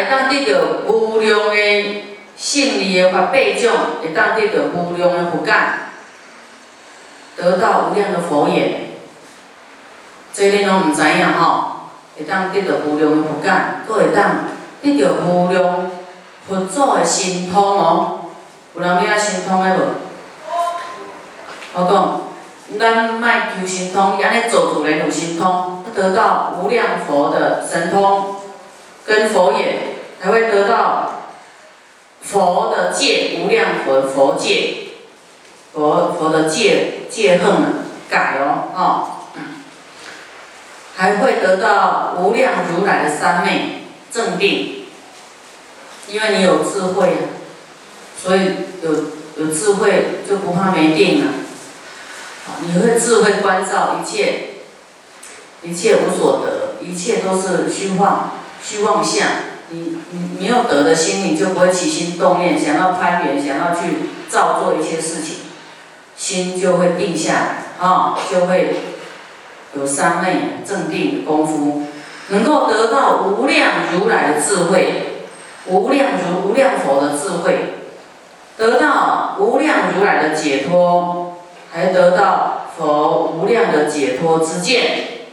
会当得到无量的胜利的法倍种，会当得到无量的福感，得到无量的佛眼。这恁拢毋知影吼，会当得到无量的福感，佫会当得到无量佛祖的神通哦。有人要神通的无？我讲，咱莫求神通，安尼做主人有神通，得到无量佛的神通跟佛眼，才会得到佛的戒，无量佛佛戒，佛佛的戒戒恨改哦，哦，还会得到无量如来的三昧正定，因为你有智慧，所以有有智慧就不怕没定了。你会智慧关照一切，一切无所得，一切都是虚幻、去妄想。你你没有得的心，你就不会起心动念，想要攀缘，想要去造作一些事情，心就会定下来啊，就会有三昧正定功夫，能够得到无量如来的智慧，无量如无量佛的智慧，得到无量如来的解脱。还得到佛无量的解脱之见，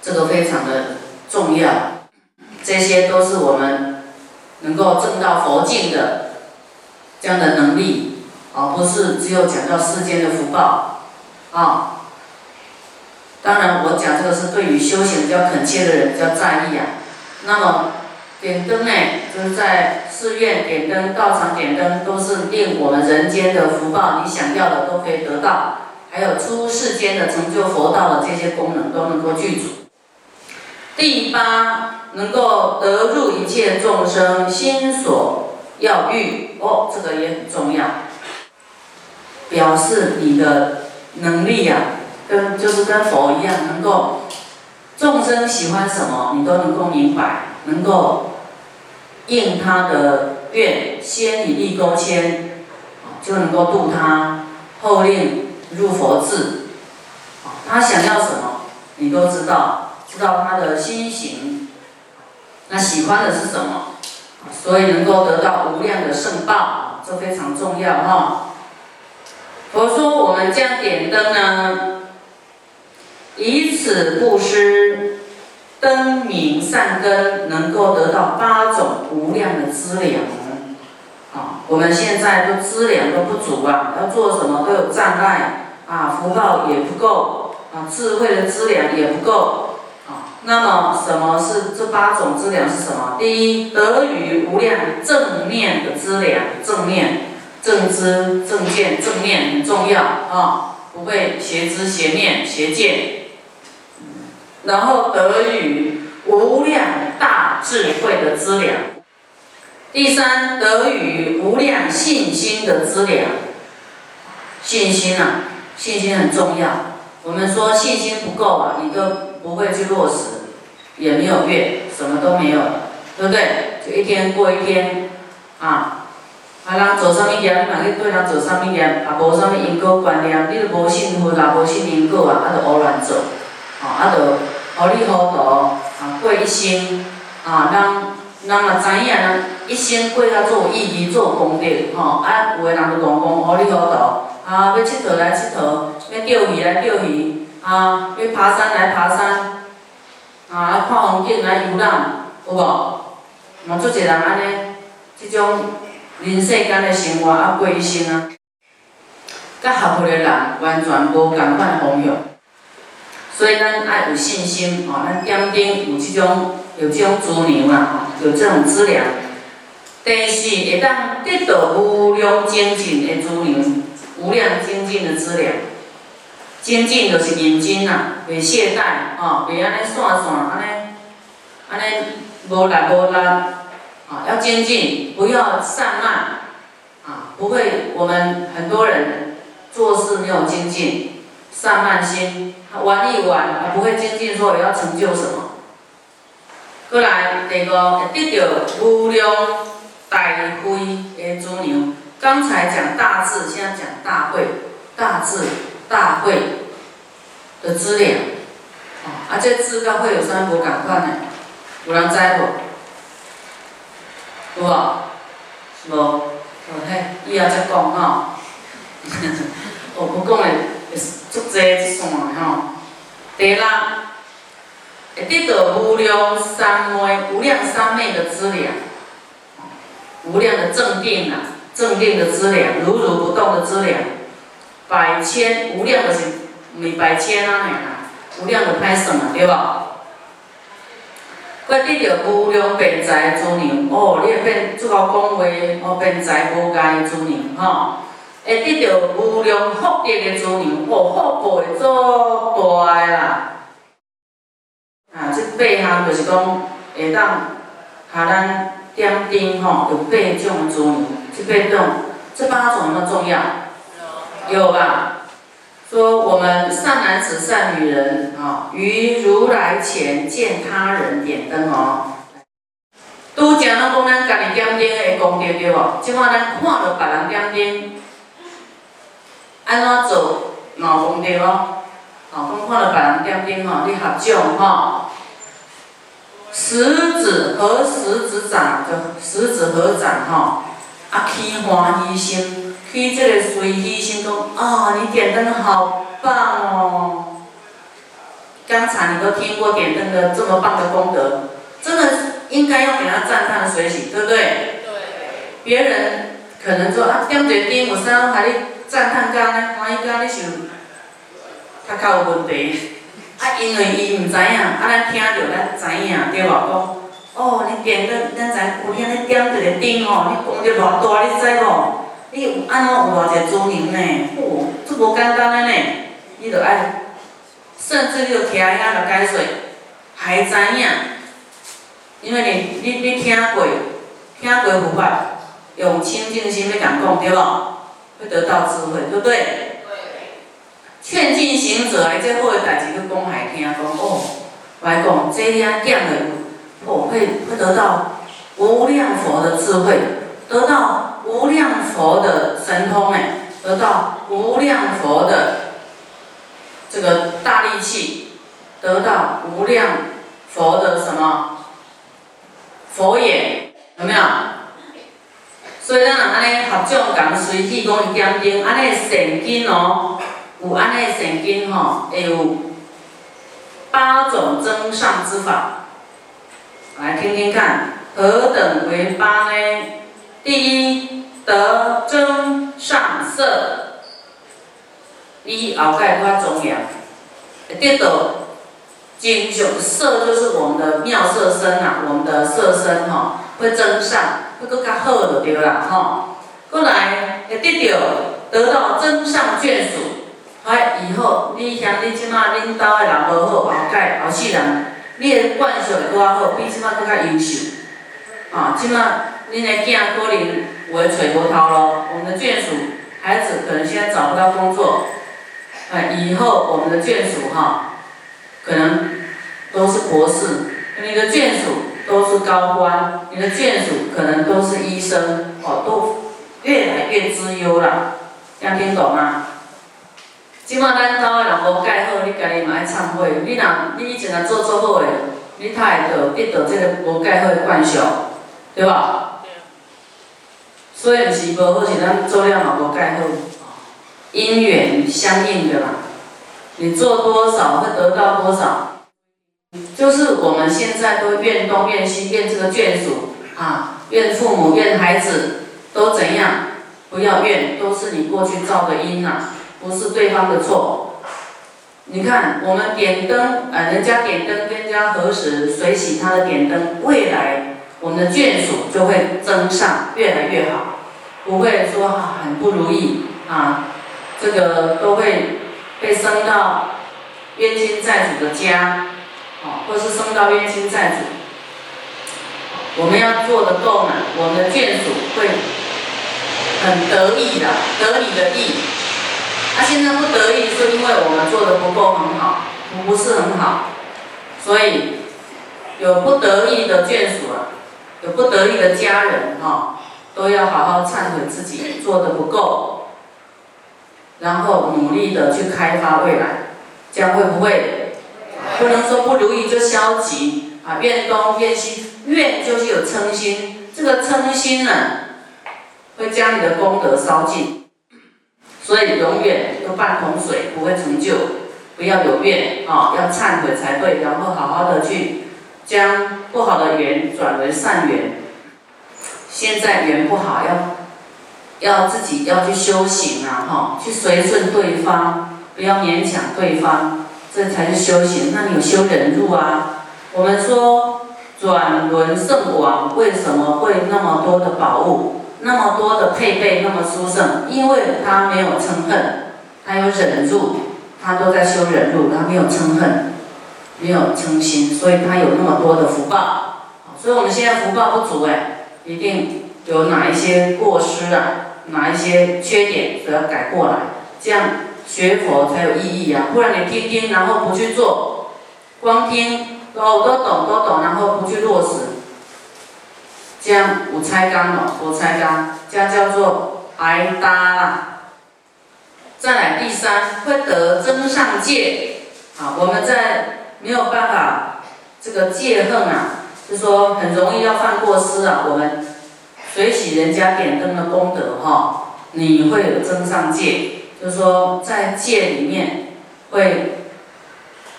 这个非常的重要。这些都是我们能够证到佛境的这样的能力，而不是只有讲到世间的福报啊。当然，我讲这个是对于修行比较恳切的人比较在意啊。那么。点灯呢，就是在寺院点灯、道场点灯，都是令我们人间的福报，你想要的都可以得到。还有出世间的成就佛道的这些功能都能够具足。第八，能够得入一切众生心所要欲，哦，这个也很重要，表示你的能力呀，跟就是跟佛一样，能够众生喜欢什么，你都能够明白，能够。应他的愿，先以力勾牵，就能够度他，后令入佛智。他想要什么，你都知道，知道他的心行，那喜欢的是什么，所以能够得到无量的圣报，这非常重要哈。佛说我们将点灯呢，以此布施。灯明善根能够得到八种无量的资粮，啊，我们现在都资粮都不足啊，要做什么都有障碍，啊，福报也不够，啊，智慧的资粮也不够，那么什么是这八种资粮是什么？第一，得于无量正面的资粮，正面、正知、正见、正面很重要啊，不会邪知、邪念、邪见。然后得与无量大智慧的资粮。第三，得与无量信心的资粮。信心啊，信心很重要。我们说信心不够啊，你都不会去落实，也没有愿，什么都没有，对不对？就一天过一天，啊，啊，人做啥物业，你嘛去对人做啥物业，啊，无啥物因果观念，你都无信佛，也无信因果啊，啊，就胡乱做，啊，啊，就。好利好道啊，过一生啊，人人嘛知影，人一生过啊做意义、做功德吼。啊，有诶人就讲讲好利好道啊，要佚佗来佚佗，要钓鱼来钓鱼啊，要爬山来爬山啊，看风景来游览，有无？嘛，做一人安尼，即种人世间的生活啊，过一生啊，甲合伙诶人完全无共款方向。所以咱爱有信心哦，咱点顶有即种有即种资粮啦，有这种资粮。第四，会当得到无量精进的资粮，无量精进的资粮。精进就是认真啦，袂懈怠吼，袂安尼散散，安尼安尼无力无力啊，要精进，不要散漫啊，不会。我们很多人做事没有精进，散漫心。玩一玩，啊，不会精进，说我要成就什么。过来，第五，会得到无量大慧的资粮。刚才讲大智，现在讲大慧，大智大会的资粮。啊，这智跟慧有啥无共款呢？有人知无？有无？是无？哦嘿，以后再讲吼。我不讲的，足济一线吼。第六，会得到无量三昧、无量三昧的资粮，无量的正定啊，正定的资粮，如如不动的资粮，百千无量的是，每百千啊，无量的歹算啊，对无？会得到无量辩才之人，哦，你会变做好讲话，哦，辩才无碍之人，吼，会得到无量福德的之人，哦，福报会做大个啦。啊，这八项就是讲会当下咱点灯吼，有八种的之人，这八种，这八种有没有重要？有吧？说我们善男子、善女人啊，于如来前见他人点灯哦，拄则咱讲咱家己点灯的功德对无？即摆咱看到别人点灯，安怎做毛功德哦？哦，讲看到别人点灯吼，你合掌吼，食指和食指掌就食指合掌吼，啊起欢喜心。去这个随喜心讲啊，你点灯好棒哦！刚才你都听过点灯的这么棒的功德，真的应该要给他赞叹随喜，对不对？对。别人可能说啊，点一灯有啥还你赞叹干呢？欢喜干你想，较较有问题。啊，因为伊毋知影，啊，咱听着咱知影，对无？讲哦，你点灯，咱知有影你点一个灯哦，你功德偌大，你知无？你有安怎有偌济尊严呢？哦，这无简单诶呢。你着爱，甚至你着听遐着解说，还知影，因为你你你听过，听过佛法，用清净心要讲讲，对无？会得到智慧，对不对？劝进行者，来这好的代志去讲来听讲哦，来讲这样点的，哦会会得到无量佛的智慧，得到。无量佛的神通哎，得到无量佛的这个大力气，得到无量佛的什么佛眼，有没有？所以咱若安尼合掌讲随喜讲点灯，安尼神经哦，有安尼神经吼，会有八种增上之法，来听听看，何等为八呢？第一。得增上色，以后盖较重要。得到金上色，就是我们的妙色身啊，我们的色身吼会增上，会更较好就对啦吼。过来会得到得到增上眷属，哎，以后你像你即马恁兜的人无好，后盖后世人，你的惯性会较好，比即马搁较优秀。啊，即马恁的囝可能。我垂波涛咯，我们的眷属孩子可能现在找不到工作，哎，以后我们的眷属哈，可能都是博士，你的眷属都是高官，你的眷属可能都是医生，哦，都越来越资优了，样听懂吗？即马咱兜的人无盖好，你家己嘛爱忏悔，你若你以前若做做好的，你太会得得到这个无盖好的惯性，对吧？所以是无好，是咱做了嘛无介好，因缘相应的嘛。你做多少会得到多少，就是我们现在都愿东愿西，愿这个眷属啊，愿父母，愿孩子都怎样？不要怨，都是你过去造的因呐，不是对方的错。你看我们点灯，呃，人家点灯跟人家合十，随喜他的点灯，未来。我们的眷属就会增上，越来越好，不会说很不如意啊，这个都会被升到冤亲债主的家，啊，或是升到冤亲债主。我们要做的够满，我们的眷属会很得意的，得你的意。他现在不得意，是因为我们做的不够很好，不是很好，所以有不得意的眷属啊。有不得意的家人哈，都要好好忏悔自己做的不够，然后努力的去开发未来，这样会不会？不能说不如意就消极啊，怨东怨西，怨就是有嗔心，这个嗔心呢，会将你的功德烧尽，所以永远都半桶水，不会成就。不要有怨啊，要忏悔才对，然后好好的去将不好的缘转为善缘。现在缘不好，要要自己要去修行啊，哈，去随顺对方，不要勉强对方，这才是修行。那你有修忍辱啊？我们说转轮圣王为什么会那么多的宝物，那么多的配备那么殊胜？因为他没有嗔恨，他有忍住，他都在修忍辱，他没有嗔恨，没有嗔心，所以他有那么多的福报。所以我们现在福报不足哎。一定有哪一些过失啊，哪一些缺点都要改过来，这样学佛才有意义啊！不然你听听，然后不去做，光听哦都懂都懂，然后不去落实，这样五拆纲哦，五拆纲，这样叫做挨搭啦。再来第三，会得增上戒，啊，我们在没有办法这个戒恨啊。是说很容易要犯过失啊！我们随喜人家点灯的功德哈，你会有增上戒，就是说在戒里面会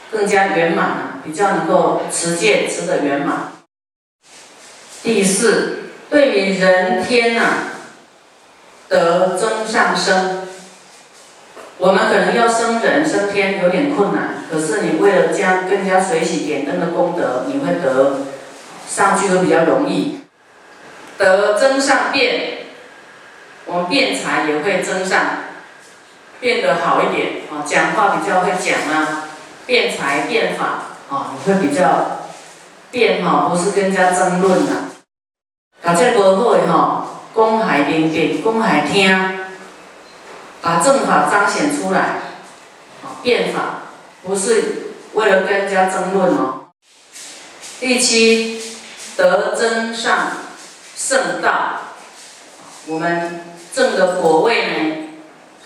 更加圆满，比较能够持戒持得圆满。第四，对于人天呐得增上升，我们可能要升人升天有点困难，可是你为了将更加随喜点灯的功德，你会得。上去都比较容易，得增上变，我们辩才也会增上，变得好一点啊，讲话比较会讲啊，辩才辩法啊，你会比较变哈，不是跟人家争论呐。把这无好的哈，公海明辨，公海听，把正法彰显出来，啊，辩法不是为了跟人家争论哦。第七。得真上圣道，我们正的果位呢，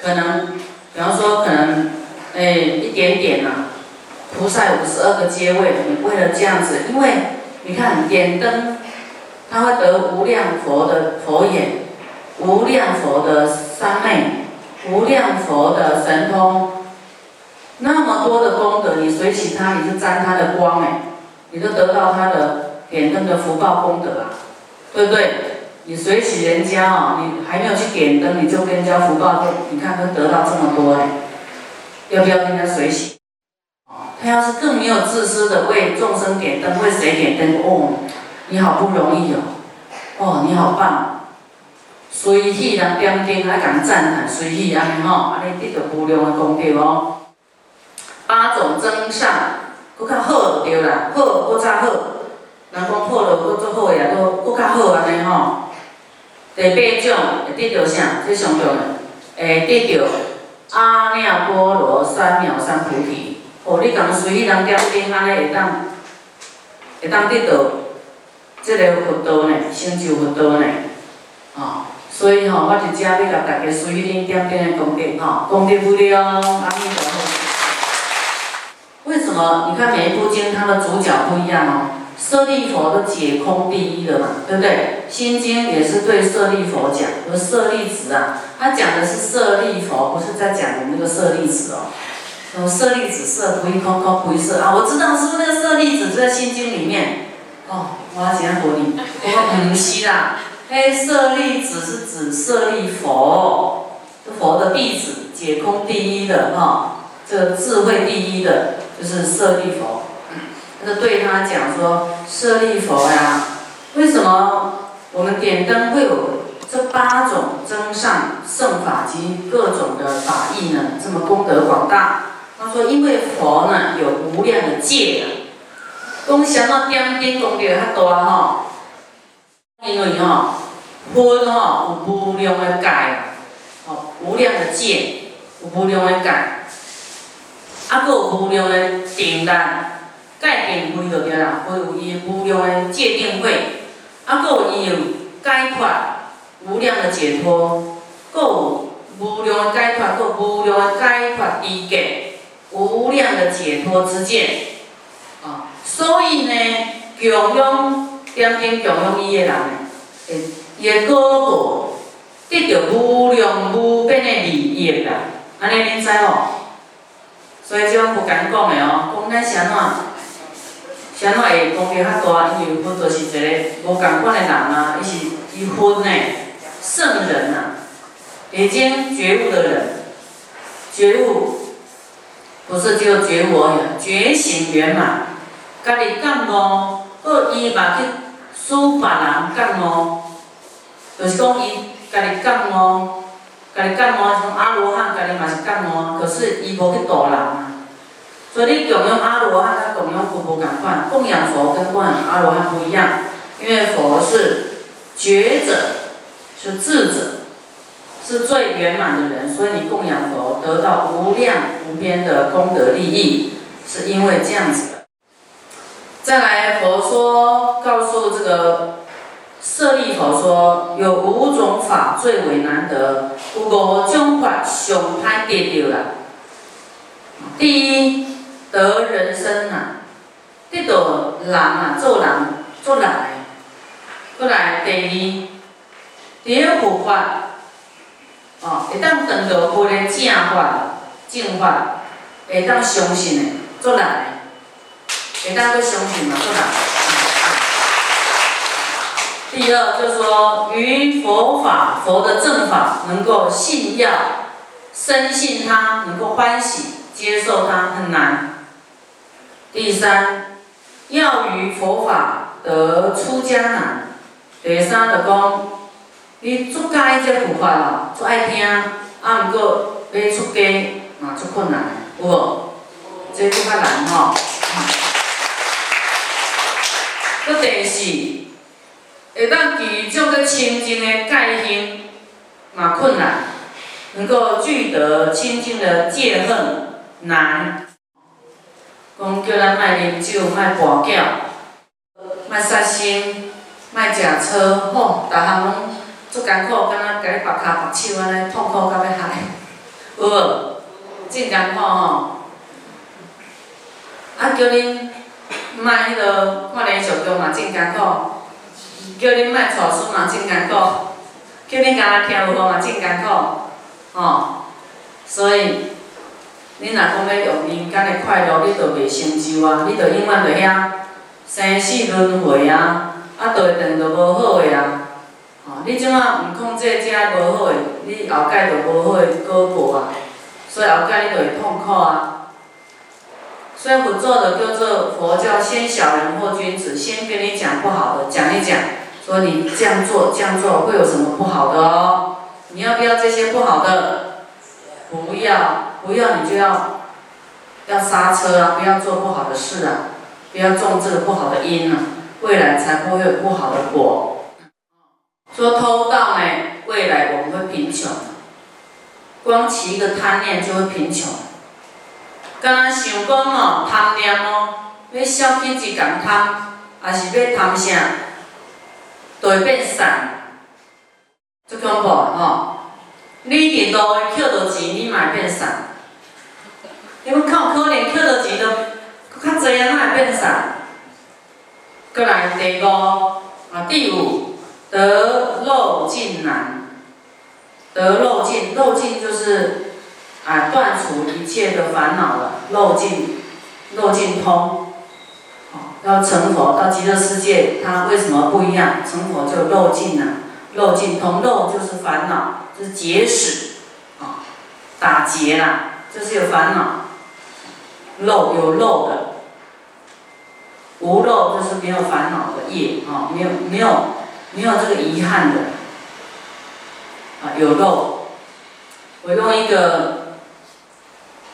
可能，比方说可能，哎，一点点呐，菩萨五十二个阶位，你为了这样子，因为你看点灯，他会得无量佛的佛眼，无量佛的三昧，无量佛的神通，那么多的功德，你随喜他，你就沾他的光哎，你就得到他的。点灯的福报功德啊，对不对？你随喜人家哦，你还没有去点灯，你就跟人家福报就，你看他得到这么多哎，要不要跟人家随喜？他要是更没有自私的为众生点灯，为谁点灯？哦，你好不容易哦，哦，你好棒，随喜人点灯还敢赞叹，随喜安尼吼，安尼得到无量的功德哦。八种增上，搁较好对啦，好搁较好。人讲好了，搁做好个也搁搁较好安尼吼。第八种会得到啥？最上重的，会得到阿耨波罗三藐三菩提。哦，你讲随意人点灯安尼会当会当得到即个佛道呢，成就佛道呢。哦，所以吼，我就遮要甲大家随意点灯的功德吼，功德不了，阿弥陀佛。为什么？你看每一部经，它的主角不一样哦。舍利佛都解空第一的嘛，对不对？心经也是对舍利佛讲，和舍利子啊，他讲的是舍利佛，不是在讲的那个舍利子哦。哦，舍利子色不异空，空不异色啊，我知道是不是那个舍利子在心经里面？哦，我要讲佛理，我不是啦。嘿，舍利子是指舍利佛，佛的弟子，解空第一的哈，这个智慧第一的，就是舍利佛。就对他讲说：“舍利佛呀，为什么我们点灯会有这八种增上圣法及各种的法义呢？这么功德广大？”他说：“因为佛呢有无量的戒啊，讲想到点灯功德较大吼，因为吼分吼有无量的戒，哦无量的戒，有无量的戒，啊，佫有无量的定力。”界定会就对啦，会有伊无量的界定会，啊，佫有伊有解脱无量的解脱，佫有无量的解脱，佫无量的解脱之界，无量的解脱之见，啊，所以呢，供养点点供养伊的人，诶，伊个果报得到无量无边的利益啦，安尼恁知无？所以即种不敢讲的哦，讲咱是安怎，是安怎会功德较大？因为佛就是一个无共款的人啊，伊是伊分的圣人啊，已经觉悟的人，觉悟不是只有觉悟而已，觉醒圆满，家己感悟，好伊嘛去使别人感悟，就是讲伊家己感悟。家己感悟，像阿罗汉，家己嘛是感悟，可是伊无去度人啊。所以你供养阿罗汉，甲供养佛不共款，供养佛跟供养阿罗汉不一样，因为佛是觉者，是智者，是最圆满的人，所以你供养佛得到无量无边的功德利益，是因为这样子的。再来，佛说告诉这个。舍利佛说：“有五种法最为难得，有五种法上歹得到啦。第一，得人生啊，得到人啊，做人做人的。过来，第二，第二佛法，哦，会当得到佛的正法、正法，会当相信的，做人的，会当去相信嘛，做人。”第二就是说，于佛法、佛的正法能够信要、深信他，能够欢喜接受他很难。第三，要于佛法得出家难。第三就讲，你出家这佛法咯，足爱听，啊，毋过要出家嘛，足困难，有无？这足较难吼。搁第四。会当具足个清净的戒行嘛困难，能够具得清净的戒恨难。讲叫咱莫啉酒，莫跋筊，莫杀生，莫食草，吼，逐项拢足艰苦，敢若家己拔骹拔手安尼痛苦到要害，有无？真艰苦吼。啊，叫恁莫迄个看连续剧嘛，真艰苦。叫恁莫读书嘛，真艰苦；叫恁干那听有无嘛，真艰苦。吼，所以，恁若讲要用人间的快乐，你着袂成就啊！你着永远着遐生死轮回啊，啊，着会断着无好个啊！吼，你怎啊毋控制这无好个，你后盖着无好个果报啊！所以后盖你着会痛苦啊！所以佛做的叫做佛教先小人或君子，先跟你讲不好的，讲一讲。说你这样做这样做会有什么不好的哦？你要不要这些不好的？不要，不要你就要要刹车啊！不要做不好的事啊！不要种这个不好的因啊！未来才不会有不好的果。说偷盗呢，未来我们会贫穷，光起一个贪念就会贫穷。刚刚想讲哦，贪念哦，要小品一共贪，还是要贪啥？都会变散，足恐怖吼！你伫路诶捡到钱，你嘛会变散。因为靠可能捡到钱都较济啊，哪会变散？过来第五啊，第五得漏尽难。得漏尽，漏尽就是啊断除一切的烦恼了，漏尽，漏尽通。要成佛到极乐世界，它为什么不一样？成佛就漏尽了，漏尽同漏就是烦恼，就是结使，啊，打结啦，就是有烦恼，漏有漏的，无漏就是没有烦恼的业，啊，没有没有没有这个遗憾的，啊，有漏，我用一个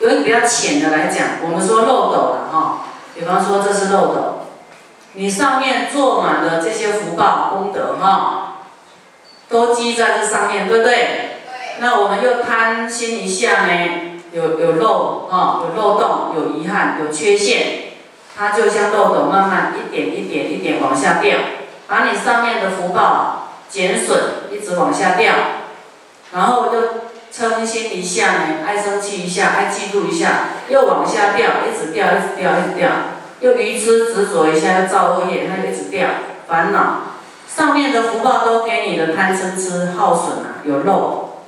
用一个比较浅的来讲，我们说漏斗了哈，比方说这是漏斗。你上面做满了这些福报功德哈，都积在这上面，对不对？对。那我们又贪心一下呢，有有漏啊，有漏洞，有遗憾，有缺陷，它就像漏斗，慢慢一点一点一点往下掉，把你上面的福报减损，一直往下掉，然后就嗔心一下呢，爱生气一下，爱嫉妒一下，又往下掉，一直掉，一直掉，一直掉。又愚痴执着一下，又造恶业，它一直掉烦恼，上面的福报都给你的贪嗔痴耗损啊，有漏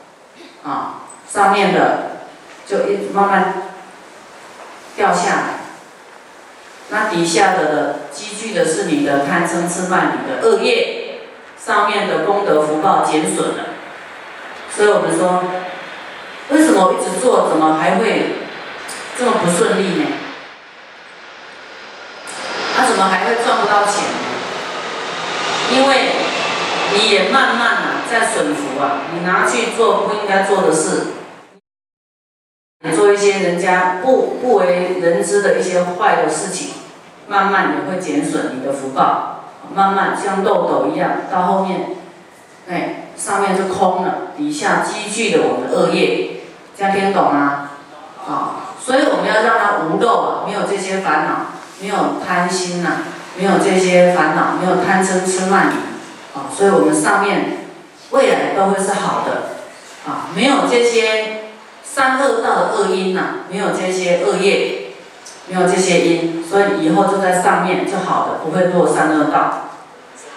啊，上面的就一直慢慢掉下来，那底下的积聚的是你的贪嗔痴慢你的恶业，上面的功德福报减损了，所以我们说，为什么一直做，怎么还会这么不顺利呢？他怎么还会赚不到钱？因为你也慢慢啊在损福啊，你拿去做不应该做的事，你做一些人家不不为人知的一些坏的事情，慢慢也会减损你的福报，慢慢像漏斗一样，到后面，哎，上面是空了，底下积聚的我们的恶业，这样听懂吗？啊，所以我们要让它无漏啊，没有这些烦恼。没有贪心呐，没有这些烦恼，没有贪嗔痴慢疑，啊，所以我们上面未来都会是好的，啊，没有这些三恶道的恶因呐，没有这些恶业，没有这些因，所以以后就在上面就好的，不会堕三恶道。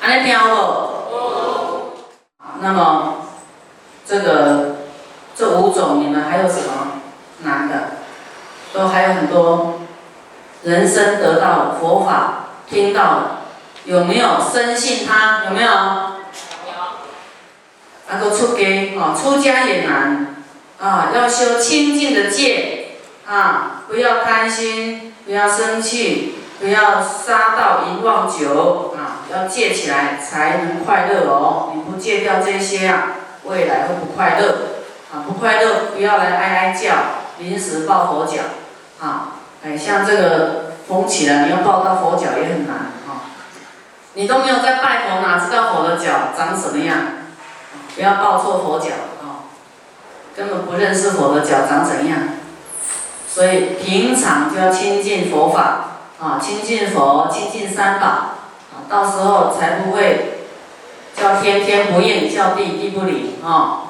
安尼听不？那么这个这五种，你们还有什么难的？都还有很多。人生得到佛法，听到了，有没有深信他？有没有？有。那个出家，啊，出家也难，啊，要修清净的戒，啊，不要贪心，不要生气，不要杀盗淫妄酒，啊，要戒起来才能快乐哦。你不戒掉这些啊，未来会不快乐，啊，不快乐，不要来哀哀叫，临时抱佛脚，啊。哎，像这个风起来，你要抱到佛脚也很难啊！你都没有在拜佛，哪知道佛的脚长什么样？不要抱错佛脚啊！根本不认识佛的脚长怎样。所以平常就要亲近佛法啊，亲近佛，亲近三宝啊，到时候才不会叫天天不应，叫地地不灵啊！